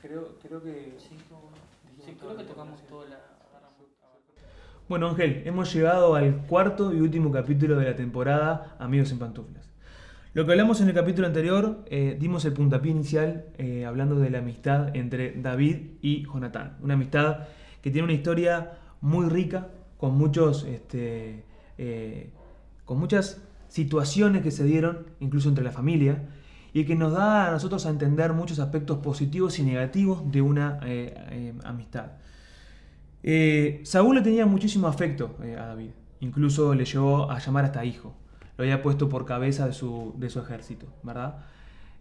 Creo, creo que... Sí, sí, creo que tocamos toda la... Bueno, Ángel, hemos llegado al cuarto y último capítulo de la temporada Amigos en Pantuflas. Lo que hablamos en el capítulo anterior, eh, dimos el puntapié inicial eh, hablando de la amistad entre David y Jonatán. Una amistad que tiene una historia muy rica, con, muchos, este, eh, con muchas situaciones que se dieron, incluso entre la familia, y que nos da a nosotros a entender muchos aspectos positivos y negativos de una amistad. Saúl le tenía muchísimo afecto a David, incluso le llevó a llamar hasta hijo lo había puesto por cabeza de su, ejército, ¿verdad?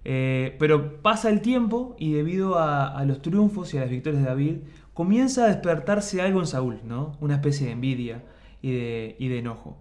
Eh, pero pasa el tiempo y debido a, los triunfos y a las victorias de David, comienza a despertarse algo en Saúl, ¿no? Una especie de envidia y de, enojo.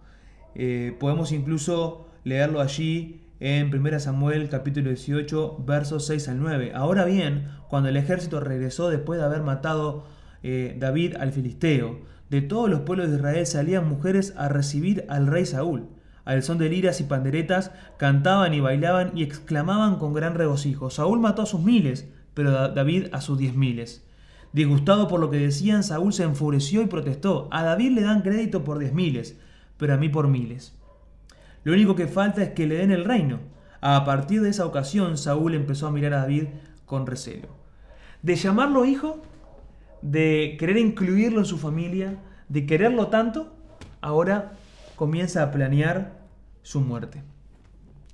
Eh, podemos incluso leerlo allí en 1 Samuel capítulo 18 versos 6 al 9. Ahora bien, cuando el ejército regresó después de haber matado eh, David al filisteo, de todos los pueblos de Israel salían mujeres a recibir al rey Saúl. Al son de liras y panderetas, cantaban y bailaban y exclamaban con gran regocijo. Saúl mató a sus miles, pero David a sus diez miles. Disgustado por lo que decían, Saúl se enfureció y protestó. A David le dan crédito por diez miles, pero a mí por miles. Lo único que falta es que le den el reino. A partir de esa ocasión, Saúl empezó a mirar a David con recelo. De llamarlo hijo, de querer incluirlo en su familia, de quererlo tanto, ahora comienza a planear su muerte.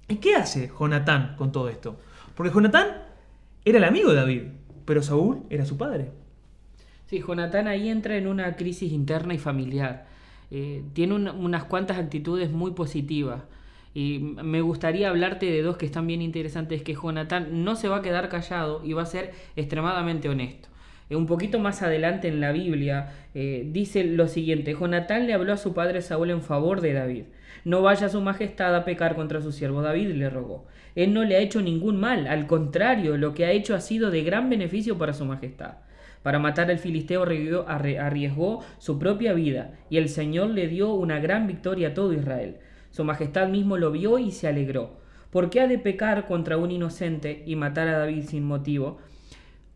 ¿Y qué hace Jonatán con todo esto? Porque Jonatán era el amigo de David, pero Saúl era su padre. Sí, Jonatán ahí entra en una crisis interna y familiar. Eh, tiene unas cuantas actitudes muy positivas. Y me gustaría hablarte de dos que están bien interesantes, que Jonatán no se va a quedar callado y va a ser extremadamente honesto. Eh, un poquito más adelante en la Biblia, eh, dice lo siguiente, Jonatán le habló a su padre Saúl en favor de David. No vaya su majestad a pecar contra su siervo David, le rogó. Él no le ha hecho ningún mal, al contrario, lo que ha hecho ha sido de gran beneficio para su majestad. Para matar al filisteo arriesgó su propia vida, y el Señor le dio una gran victoria a todo Israel. Su majestad mismo lo vio y se alegró. ¿Por qué ha de pecar contra un inocente y matar a David sin motivo?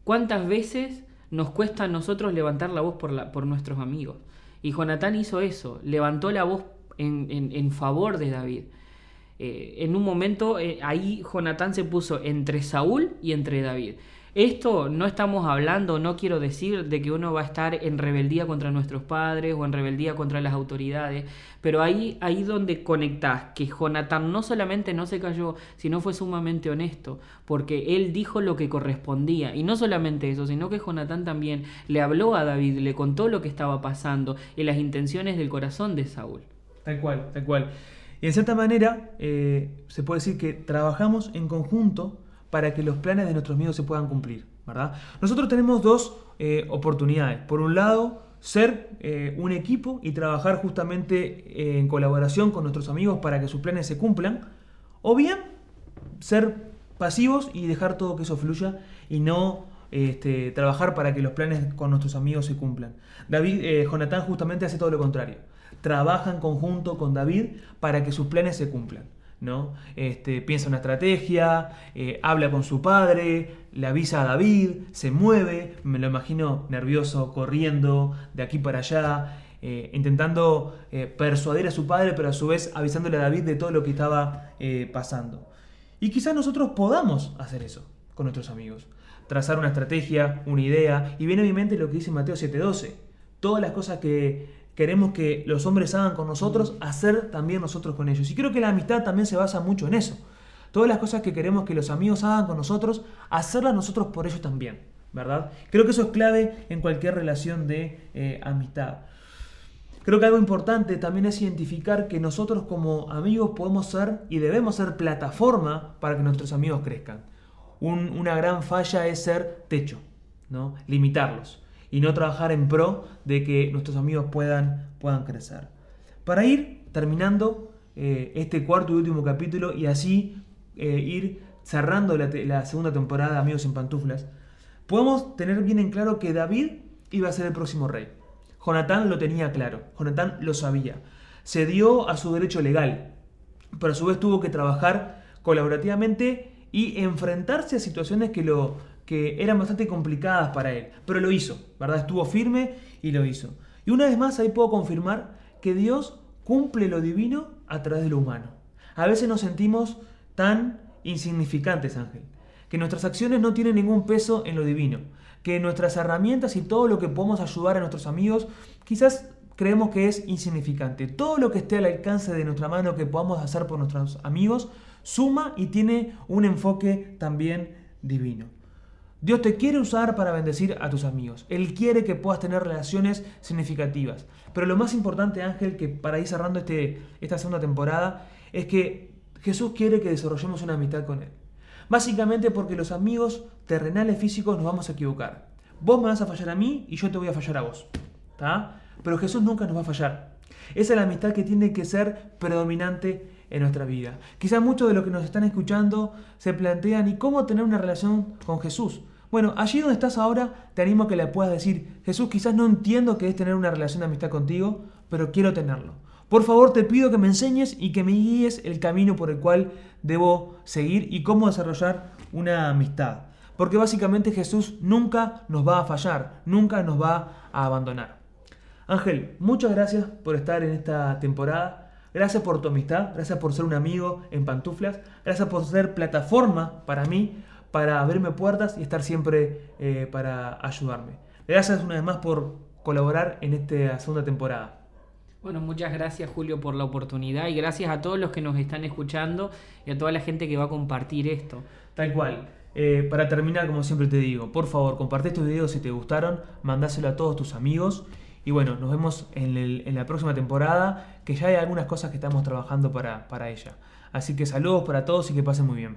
¿Cuántas veces nos cuesta a nosotros levantar la voz por, nuestros amigos. Y Jonatán hizo eso, levantó la voz en, en, favor de David. Eh, en un momento eh, ahí Jonatán se puso entre Saúl y entre David. Esto no estamos hablando, no quiero decir de que uno va a estar en rebeldía contra nuestros padres o en rebeldía contra las autoridades, pero ahí, ahí donde conectás que Jonathan no solamente no se cayó, sino fue sumamente honesto, porque él dijo lo que correspondía. Y no solamente eso, sino que Jonathan también le habló a David, le contó lo que estaba pasando y las intenciones del corazón de Saúl. Tal cual, tal cual. Y en cierta manera eh, se puede decir que trabajamos en conjunto para que los planes de nuestros amigos se puedan cumplir, ¿verdad? Nosotros tenemos dos eh, oportunidades. Por un lado, ser eh, un equipo y trabajar justamente eh, en colaboración con nuestros amigos para que sus planes se cumplan, o bien ser pasivos y dejar todo que eso fluya y no este, trabajar para que los planes con nuestros amigos se cumplan. David, Jonathan justamente hace todo lo contrario. Trabaja en conjunto con David para que sus planes se cumplan. ¿No? Este, piensa una estrategia, eh, habla con su padre, le avisa a David, se mueve, me lo imagino nervioso, corriendo de aquí para allá, eh, intentando eh, persuadir a su padre, pero a su vez avisándole a David de todo lo que estaba pasando. Y quizás nosotros podamos hacer eso con nuestros amigos, trazar una estrategia, una idea, y viene a mi mente lo que dice Mateo 7:12, todas las cosas que queremos que los hombres hagan con nosotros, hacer también nosotros con ellos. Y creo que la amistad también se basa mucho en eso. Todas las cosas que queremos que los amigos hagan con nosotros, hacerlas nosotros por ellos también, ¿verdad? Creo que eso es clave en cualquier relación de eh, amistad. Creo que algo importante también es identificar que nosotros como amigos podemos ser y debemos ser plataforma para que nuestros amigos crezcan. una gran falla es ser techo, ¿no? limitarlos y no trabajar en pro de que nuestros amigos puedan, puedan crecer. Para ir terminando eh, este cuarto y último capítulo y así eh, ir cerrando la, segunda temporada de Amigos en Pantuflas, podemos tener bien en claro que David iba a ser el próximo rey. Jonatán lo tenía claro, Jonatán lo sabía. Se dio a su derecho legal, pero a su vez tuvo que trabajar colaborativamente y enfrentarse a situaciones que lo, que eran bastante complicadas para él, pero lo hizo, ¿verdad? Estuvo firme y lo hizo. Y una vez más ahí puedo confirmar que Dios cumple lo divino a través de lo humano. A veces nos sentimos tan insignificantes, Ángel, que nuestras acciones no tienen ningún peso en lo divino, que nuestras herramientas y todo lo que podemos ayudar a nuestros amigos quizás creemos que es insignificante. Todo lo que esté al alcance de nuestra mano que podamos hacer por nuestros amigos suma y tiene un enfoque también divino. Dios te quiere usar para bendecir a tus amigos. Él quiere que puedas tener relaciones significativas. Pero lo más importante, Ángel, que para ir cerrando este, esta segunda temporada, es que Jesús quiere que desarrollemos una amistad con Él. Básicamente porque los amigos terrenales físicos nos vamos a equivocar. Vos me vas a fallar a mí y yo te voy a fallar a vos. Pero Jesús nunca nos va a fallar. Esa es la amistad que tiene que ser predominante en nuestra vida. Quizás muchos de los que nos están escuchando se plantean, ¿y cómo tener una relación con Jesús? Bueno, allí donde estás ahora, te animo a que le puedas decir, Jesús, quizás no entiendo qué es tener una relación de amistad contigo, pero quiero tenerlo. Por favor, te pido que me enseñes y que me guíes el camino por el cual debo seguir y cómo desarrollar una amistad. Porque básicamente Jesús nunca nos va a fallar, nunca nos va a abandonar. Ángel, muchas gracias por estar en esta temporada. Gracias por tu amistad, gracias por ser un amigo en pantuflas, gracias por ser plataforma para mí, para abrirme puertas y estar siempre eh, para ayudarme. Gracias una vez más por colaborar en esta segunda temporada. Bueno, muchas gracias Julio por la oportunidad y gracias a todos los que nos están escuchando y a toda la gente que va a compartir esto. Tal cual. Eh, para terminar, como siempre te digo, por favor, comparte estos videos si te gustaron, mandáselo a todos tus amigos y bueno, nos vemos en, la próxima temporada, que ya hay algunas cosas que estamos trabajando para, para ella. Así que saludos para todos y que pasen muy bien.